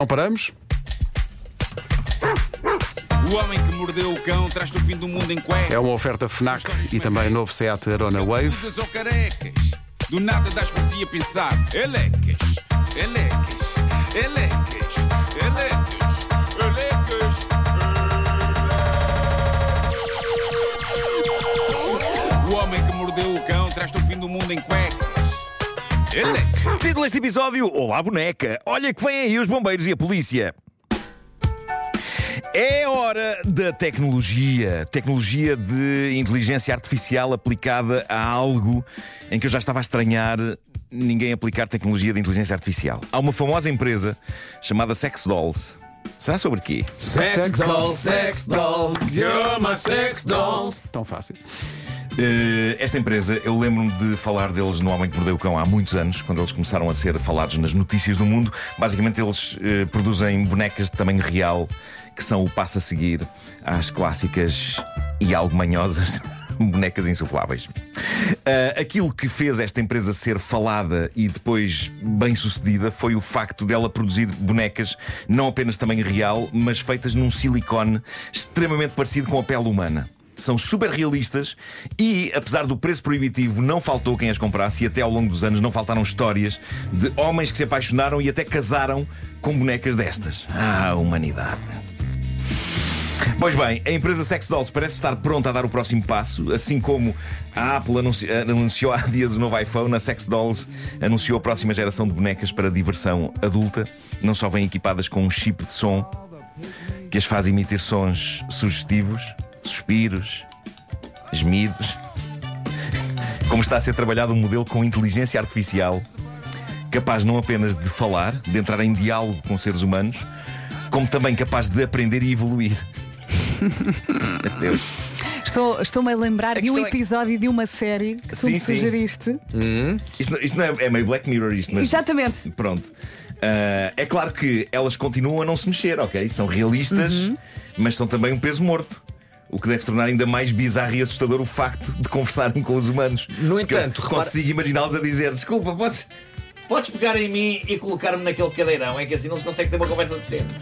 Não paramos? O homem que mordeu o cão traz-te o fim do mundo em cuecas. É uma oferta FNAC e também novo Seat Arona Wave. Ou carecas. Do nada das por ti a pensar. Elecas, elecas, elecas, elecas, elecas. O homem que mordeu o cão traz-te o fim do mundo em cuecas. Título deste episódio: Olá, boneca. Olha que vêm aí os bombeiros e a polícia. É hora da tecnologia. Tecnologia de inteligência artificial aplicada a algo em que eu já estava a estranhar ninguém aplicar tecnologia de inteligência artificial. Há uma famosa empresa chamada Sex Dolls. Será sobre quê? Sex dolls, sex dolls, you're my sex dolls. Tão fácil. Eh, esta empresa, eu lembro-me de falar deles no Homem que Mordeu o Cão há muitos anos, quando eles começaram a ser falados nas notícias do mundo. Basicamente, eles eh, produzem bonecas de tamanho real, que são o passo a seguir às clássicas e algo manhosas. Bonecas insufláveis. Eh, aquilo que fez esta empresa ser falada e depois bem sucedida foi o facto dela produzir bonecas não apenas de tamanho real, mas feitas num silicone extremamente parecido com a pele humana são super realistas e, apesar do preço proibitivo, não faltou quem as comprasse e até ao longo dos anos não faltaram histórias de homens que se apaixonaram e até casaram com bonecas destas. Ah, humanidade. Pois bem, a empresa Sex Dolls parece estar pronta a dar o próximo passo, assim como a Apple anunci- anunciou há dias o novo iPhone, a Sex Dolls anunciou a próxima geração de bonecas para diversão adulta. Não só vêm equipadas com um chip de som que as faz emitir sons sugestivos, suspiros, gemidos. Como está a ser trabalhado um modelo com inteligência artificial capaz não apenas de falar, de entrar em diálogo com seres humanos, como também capaz de aprender e evoluir. Deus. Estou, estou-me a lembrar A de um é- episódio de uma série que tu Sim, me sim. sugeriste. Isto, não- isto não é, é meio Black Mirror, isto, mas. Exatamente. Pronto. Ah, é claro que elas continuam a não se mexer, ok? São realistas, Uhum. mas são também um peso morto. O que deve tornar ainda mais bizarro e assustador o facto de conversarem com os humanos. No entanto, repara- consigo imaginá-los a dizer: Desculpa, podes, podes pegar em mim e colocar-me naquele cadeirão. É que assim não se consegue ter uma conversa decente.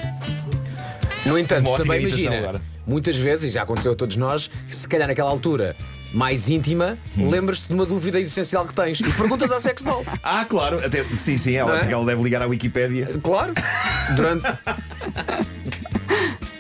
No entanto, também imagina, agora. muitas vezes, e já aconteceu a todos nós, que se calhar naquela altura mais íntima, Hum. lembras-te de uma dúvida existencial que tens e perguntas à sex doll. Ah, claro, até, sim, sim, ela, é? porque ela deve ligar à Wikipédia. Claro. Durante.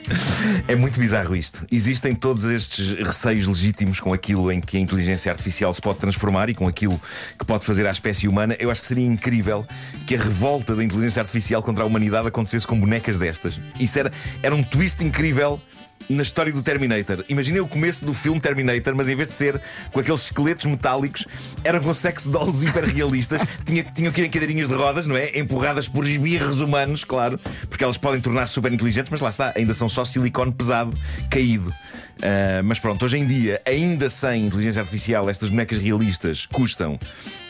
É muito bizarro isto. Existem todos estes receios legítimos com aquilo em que a inteligência artificial se pode transformar e com aquilo que pode fazer à espécie humana. Eu acho que seria incrível que a revolta da inteligência artificial contra a humanidade acontecesse com bonecas destas. Isso era, era um twist incrível. Na história do Terminator. Imaginem o começo do filme Terminator, mas em vez de ser com aqueles esqueletos metálicos, eram com sex dolls hiperrealistas. Tinha, tinham que ir em cadeirinhas de rodas, não é? Empurradas por esbirros humanos, claro, porque elas podem tornar-se super inteligentes, mas lá está, ainda são só silicone pesado, caído. Ah, mas pronto, hoje em dia, ainda sem inteligência artificial, estas bonecas realistas custam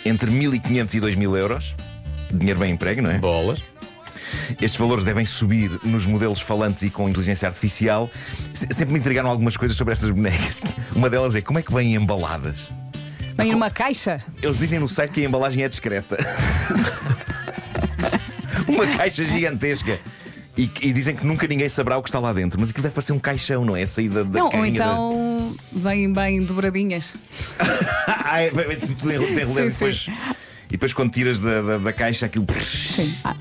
entre 1500 e 2000 euros. Dinheiro bem emprego, não é? Bolas. Estes valores devem subir nos modelos falantes e com inteligência artificial. Se- Sempre me intrigaram algumas coisas sobre estas bonecas. Uma delas é como é que vêm embaladas? Vem numa caixa. Eles dizem no site que a embalagem é discreta. Uma caixa gigantesca. E, e dizem que nunca ninguém saberá o que está lá dentro. Mas aquilo deve parecer um caixão, não é? A saída da Não, ou carrinha da- então vêm bem dobradinhas. Ah, é, enro- enrolado Sim, e depois. E depois quando tiras da, da, da caixa aquilo. Sim. Ah,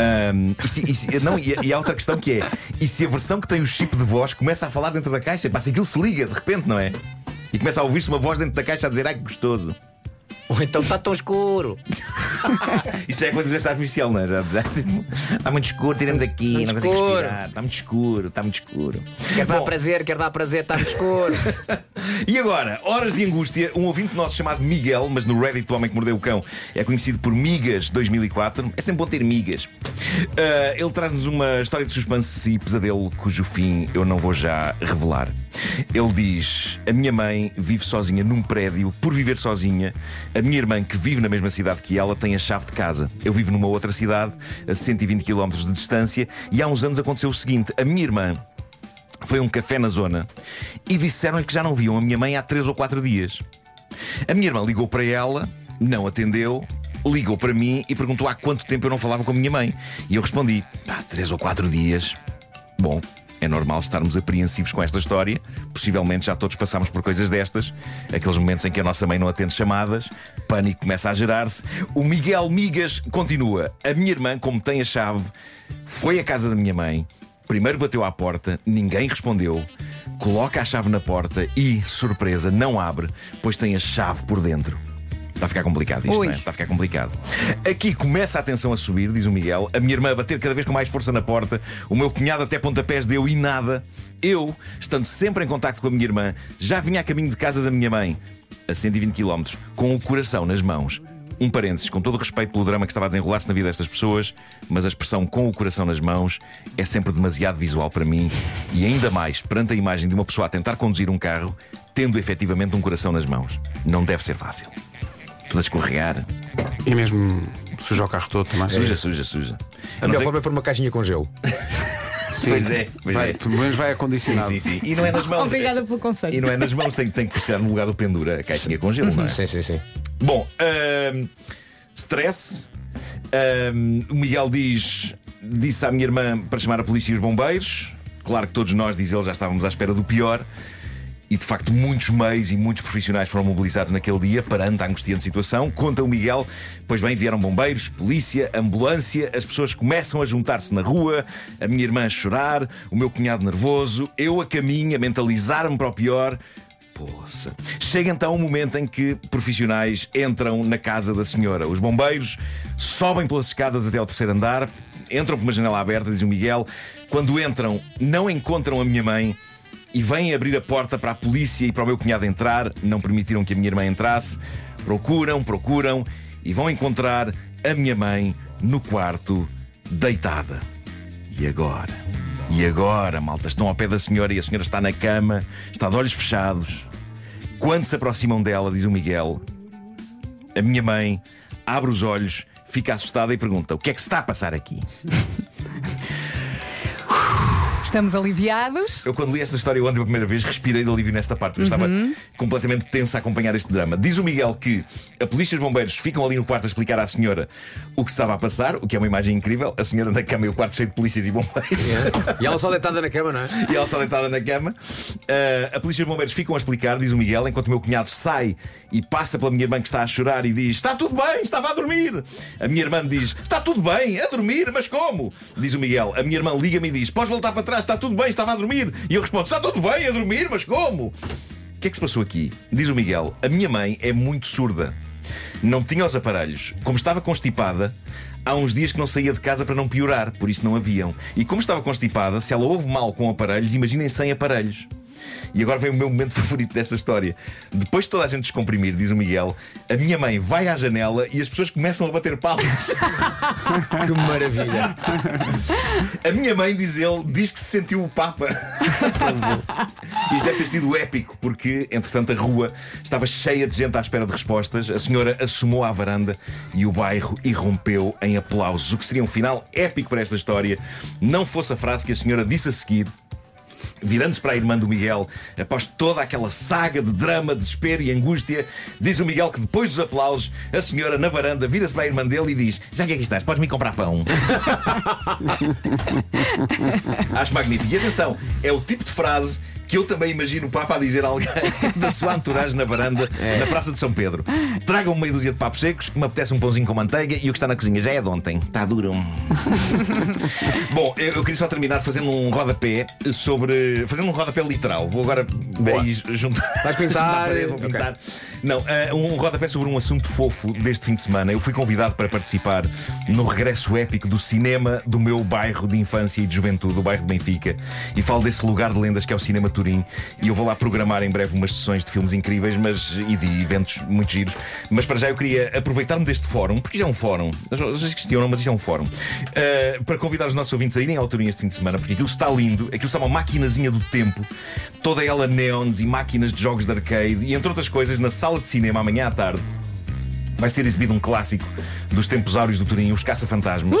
Ahm, e, se- e se- não, e, e há outra questão que é: e se a versão que tem o chip de voz começa a falar dentro da caixa, passa aquilo se liga de repente, não é? E começa a ouvir-se uma voz dentro da caixa a dizer ai que gostoso. Ou então está tão escuro. Isso é com a inteligência artificial, não é? Já, já, tipo, está muito escuro, tira-me daqui, Muito não consigo escuro. respirar, está muito escuro, está muito escuro. Quer dar Bom, prazer, quer dar prazer, está muito escuro. E agora, horas de angústia, um ouvinte nosso chamado Miguel, mas no Reddit do Homem que Mordeu o Cão é conhecido por Migas 2004. É sempre bom ter migas. Ah, ele traz-nos uma história de suspense e pesadelo cujo fim eu não vou já revelar. Ele diz: A minha mãe vive sozinha num prédio, por viver sozinha. A minha irmã, que vive na mesma cidade que ela, tem a chave de casa. Eu vivo numa outra cidade, a 120 km de distância, e há uns anos aconteceu o seguinte: a minha irmã foi a um café na zona e disseram-lhe que já não viam a minha mãe há três ou quatro dias. A minha irmã ligou para ela, não atendeu ligou para mim e perguntou há quanto tempo eu não falava com a minha mãe. E eu respondi: pá, três ou quatro dias. Bom, é normal estarmos apreensivos com esta história. Possivelmente já todos passamos por coisas destas. Aqueles momentos em que a nossa mãe não atende chamadas, pânico começa a gerar-se. O Miguel Migas continua. A minha irmã, como tem a chave, foi à casa da minha mãe. Primeiro bateu à porta, ninguém respondeu. Coloca a chave na porta e, surpresa, não abre, pois tem a chave por dentro. Está a ficar complicado isto, Ui. não é? Está a ficar complicado. Aqui começa a tensão a subir, diz o Miguel. A minha irmã a bater cada vez com mais força na porta. O meu cunhado até pontapés deu e nada. Eu, estando sempre em contacto com a minha irmã, já vinha a caminho de casa da minha mãe, a 120 km, com o coração nas mãos. Um parênteses, com todo o respeito pelo drama que estava a desenrolar-se na vida destas pessoas, mas a expressão com o coração nas mãos é sempre demasiado visual para mim e ainda mais perante a imagem de uma pessoa a tentar conduzir um carro tendo efetivamente um coração nas mãos. Não deve ser fácil. Tudo a escorregar. E mesmo suja o carro todo também. Suja, suja, suja. A melhor forma é pôr uma caixinha com gelo. Pois é, pois Vai, é. pelo menos vai Sim, acondicionado. sim, sim. E não é nas mãos. Obrigada pelo conselho. E não é nas mãos, tem, tem que estar no lugar do pendura a caixinha com gelo, não é? Sim, sim, sim. Bom, stress. O Miguel diz: disse à minha irmã para chamar a polícia e os bombeiros. Claro que todos nós, diz ele, já estávamos à espera do pior. E de facto, muitos meios e muitos profissionais foram mobilizados naquele dia perante a angustiante situação. Conta o Miguel, pois bem, vieram bombeiros, polícia, ambulância, as pessoas começam a juntar-se na rua, a minha irmã a chorar, o meu cunhado nervoso, eu a caminho, a mentalizar-me para o pior. Poça. Chega então um momento em que profissionais entram na casa da senhora. Os bombeiros sobem pelas escadas até ao terceiro andar, entram por uma janela aberta, diz o Miguel. Quando entram, não encontram a minha mãe e vêm abrir a porta para a polícia e para o meu cunhado entrar. Não permitiram que a minha irmã entrasse. Procuram, procuram e vão encontrar a minha mãe no quarto, deitada. E agora? E agora, malta? Estão ao pé da senhora e a senhora está na cama, está de olhos fechados. Quando se aproximam dela, diz o Miguel, a minha mãe abre os olhos, fica assustada e pergunta: O que é que se está a passar aqui? Estamos aliviados. Eu, quando li esta história ontem pela primeira vez, respirei de alívio nesta parte. Eu estava completamente tenso a acompanhar este drama. Diz o Miguel que a polícia e os bombeiros ficam ali no quarto a explicar à senhora o que se estava a passar, o que é uma imagem incrível. A senhora na cama e o quarto cheio de polícias e bombeiros. E ela só deitada na cama, não é? E ela só deitada na cama. Ah, a polícia e os bombeiros ficam a explicar, diz o Miguel, enquanto o meu cunhado sai e passa pela minha irmã que está a chorar e diz: Está tudo bem, estava a dormir. A minha irmã diz: Está tudo bem, a dormir, mas como? Diz o Miguel. A minha irmã liga-me e diz: Podes voltar para trás, está tudo bem, estava a dormir. E eu respondo: Está tudo bem, a dormir, mas como? O que é que se passou aqui? Diz o Miguel: A minha mãe é muito surda. Não tinha os aparelhos. Como estava constipada, há uns dias que não saía de casa para não piorar, por isso não haviam. E como estava constipada, se ela ouve mal com aparelhos, imaginem sem aparelhos. E agora vem o meu momento favorito desta história. Depois de toda a gente descomprimir, diz o Miguel, a minha mãe vai à janela e as pessoas começam a bater palmas. Que maravilha. A minha mãe, diz ele, diz que se sentiu o Papa. Isto deve ter sido épico, porque, entretanto, a rua estava cheia de gente à espera de respostas. A senhora assomou à varanda e o bairro irrompeu em aplausos. O que seria um final épico para esta história, não fosse a frase que a senhora disse a seguir. Virando-se para a irmã do Miguel, após toda aquela saga de drama, desespero e angústia, diz o Miguel que depois dos aplausos, a senhora na varanda vira-se para a irmã dele e diz: Já que aqui estás, podes-me comprar pão. Acho magnífico. E atenção, é o tipo de frase que eu também imagino o Papa a dizer a alguém da sua entourage na varanda, na Praça de São Pedro. Tragam meia dúzia de papos secos, que me apetece um pãozinho com manteiga e o que está na cozinha já é de ontem. Está duro. Bom, eu, eu queria só terminar fazendo um rodapé sobre. fazendo um rodapé literal. Vou agora aí junto. Vais pintar? parede, vou pintar. Não, eh, um rodapé sobre um assunto fofo deste fim de semana. Eu fui convidado para participar no regresso épico do cinema do meu bairro de infância e de juventude, o bairro de Benfica. E falo desse lugar de lendas que é o Cinema Turim. E eu vou lá programar em breve umas sessões de filmes incríveis mas, e de eventos muito giros. Mas para já eu queria aproveitar-me deste fórum, porque já é um fórum. Pessoas questionam, mas isto é um fórum. eh, para convidar os nossos ouvintes a irem ao Turim este fim de semana, porque aquilo está lindo. Aquilo está uma maquinazinha do tempo, toda ela neons e máquinas de jogos de arcade. E entre outras coisas, na sala de cinema amanhã à tarde vai ser exibido um clássico dos tempos áureos do Turim, Os Caça-Fantasmas.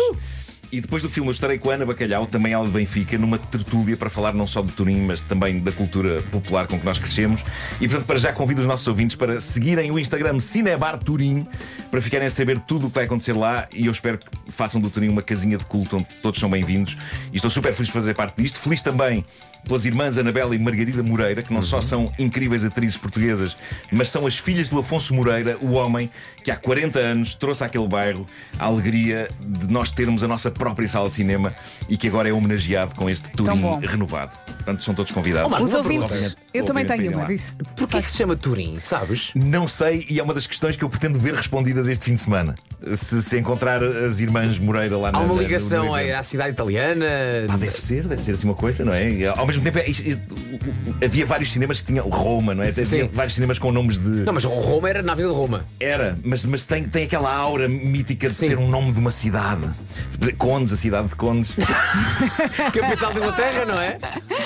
E depois do filme eu estarei com a Ana Bacalhau, também ela de Benfica, numa tertúlia para falar não só de Turim, mas também da cultura popular com que nós crescemos. E portanto, para já convido os nossos ouvintes para seguirem o Instagram Cinebar Turim, para ficarem a saber tudo o que vai acontecer lá. E eu espero que façam do Turim uma casinha de culto onde todos são bem-vindos. E estou super feliz de fazer parte disto. Feliz também pelas irmãs Anabela e Margarida Moreira, que não só são incríveis atrizes portuguesas, mas são as filhas do Afonso Moreira, o homem que há 40 anos trouxe àquele bairro a alegria de nós termos a nossa própria sala de cinema e que agora é homenageado com este bom. renovado. Portanto, são todos convidados. Oh, Os ouvintes, eu também tenho uma disso. Porquê que se chama Turim, sabes? Não sei, e é uma das questões que eu pretendo ver respondidas este fim de semana. Se, se encontrar as irmãs Moreira lá na Há uma na- ligação no evento. à cidade italiana. Pá, deve ser, deve ser assim uma coisa, não é? E, Ao mesmo tempo, é- isto- isto- havia vários cinemas que tinham Roma, não é? Havia Sim. vários cinemas com nomes de. Não, mas Roma era na vida de Roma. Era, mas, mas tem, tem aquela aura mítica de Sim. ter um nome de uma cidade. Condes, a cidade de Condes. Capital da Inglaterra, não é?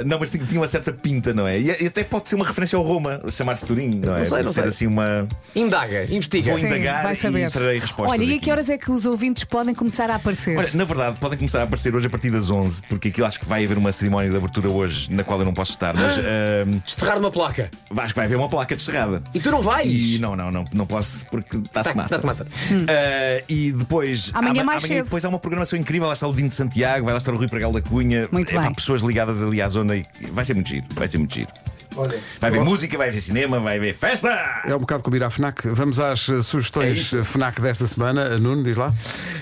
Ah, não, mas tinha, tinha uma certa pinta, não é? E, e até pode ser uma referência ao Roma, chamar-se Turim, não é? Não sei, Pode não ser sei. assim uma. Indaga, investiga. Vou Sim, indagar vai e saber. trarei respostas. Olha, e a que horas é que os ouvintes podem começar a aparecer? Olha, na verdade, podem começar a aparecer hoje a partir das 11, porque aquilo acho que vai haver uma cerimónia de abertura hoje na qual eu não posso estar, mas ah, Desterrar uma placa. acho que vai haver uma placa desterrada. E tu não vais? E não, não, não, não posso porque está-se Tá- mata. tá-se mata. Ah, e depois. Amanhã ama- mais amanhã cedo. depois há uma programação incrível. Lá está o Dino de Santiago, vai lá estar o Rui Pregal da Cunha. Muito Epá, bem. pessoas ligadas ali à zona e vai ser muito giro. Vai ser muito giro. Vai haver música, vai haver cinema, vai haver festa! É um bocado como ir à FNAC. Vamos às eh, É sugestões isso. eh, FNAC desta semana. Nuno, diz lá.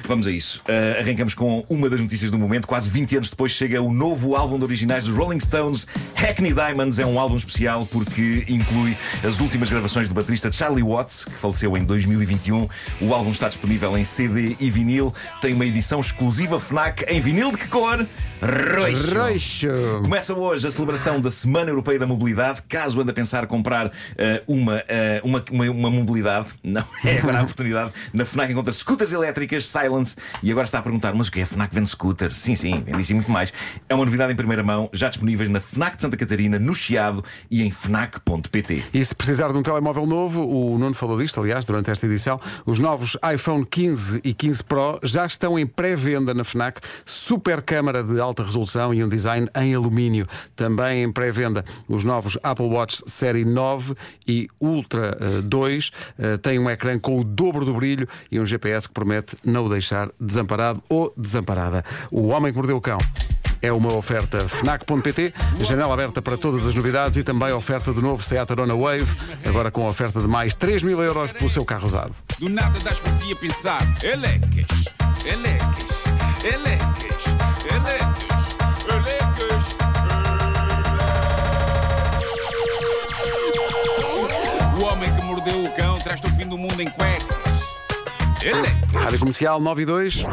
Vamos a isso. Uh, arrancamos com uma das notícias do momento. Quase 20 anos depois chega o novo álbum de originais dos Rolling Stones. Hackney Diamonds é um álbum especial porque inclui as últimas gravações do baterista Charlie Watts, que faleceu em 2021. O álbum está disponível em CD e vinil. Tem uma edição exclusiva Fnac em vinil de que cor? Roxo. Roxo. Começa hoje a celebração da Semana Europeia da Mobilidade. Caso ande a pensar comprar eh, uma, eh, uma, uma, uma mobilidade, não é agora a oportunidade. Na Fnac encontra scooters elétricas, Silence, e agora está a perguntar: mas o que é? A Fnac vende scooters? Sim, sim, vende isso e muito mais. É uma novidade em primeira mão, já disponíveis na Fnac de Santa Catarina, no Chiado e em Fnac.pt. E se precisar de um telemóvel novo, o Nuno falou disto, aliás, durante esta edição, os novos iPhone 15 e 15 Pro já estão em pré-venda na FNAC. Super câmara de alta resolução e um design em alumínio. Também em pré-venda os novos Apple Watch Série 9 e Ultra eh, 2. eh, têm um ecrã com o dobro do brilho e um GPS que promete não o deixar desamparado ou desamparada. O Homem que Mordeu o Cão. É uma oferta FNAC.pt, janela aberta para todas as novidades e também oferta do novo Seat Arona Wave, agora com oferta de mais 3 mil euros pelo seu carro usado. Do nada das a pensar. Traz-te o fim do mundo em cuecas. Elecas. Rádio Comercial 9 e 2.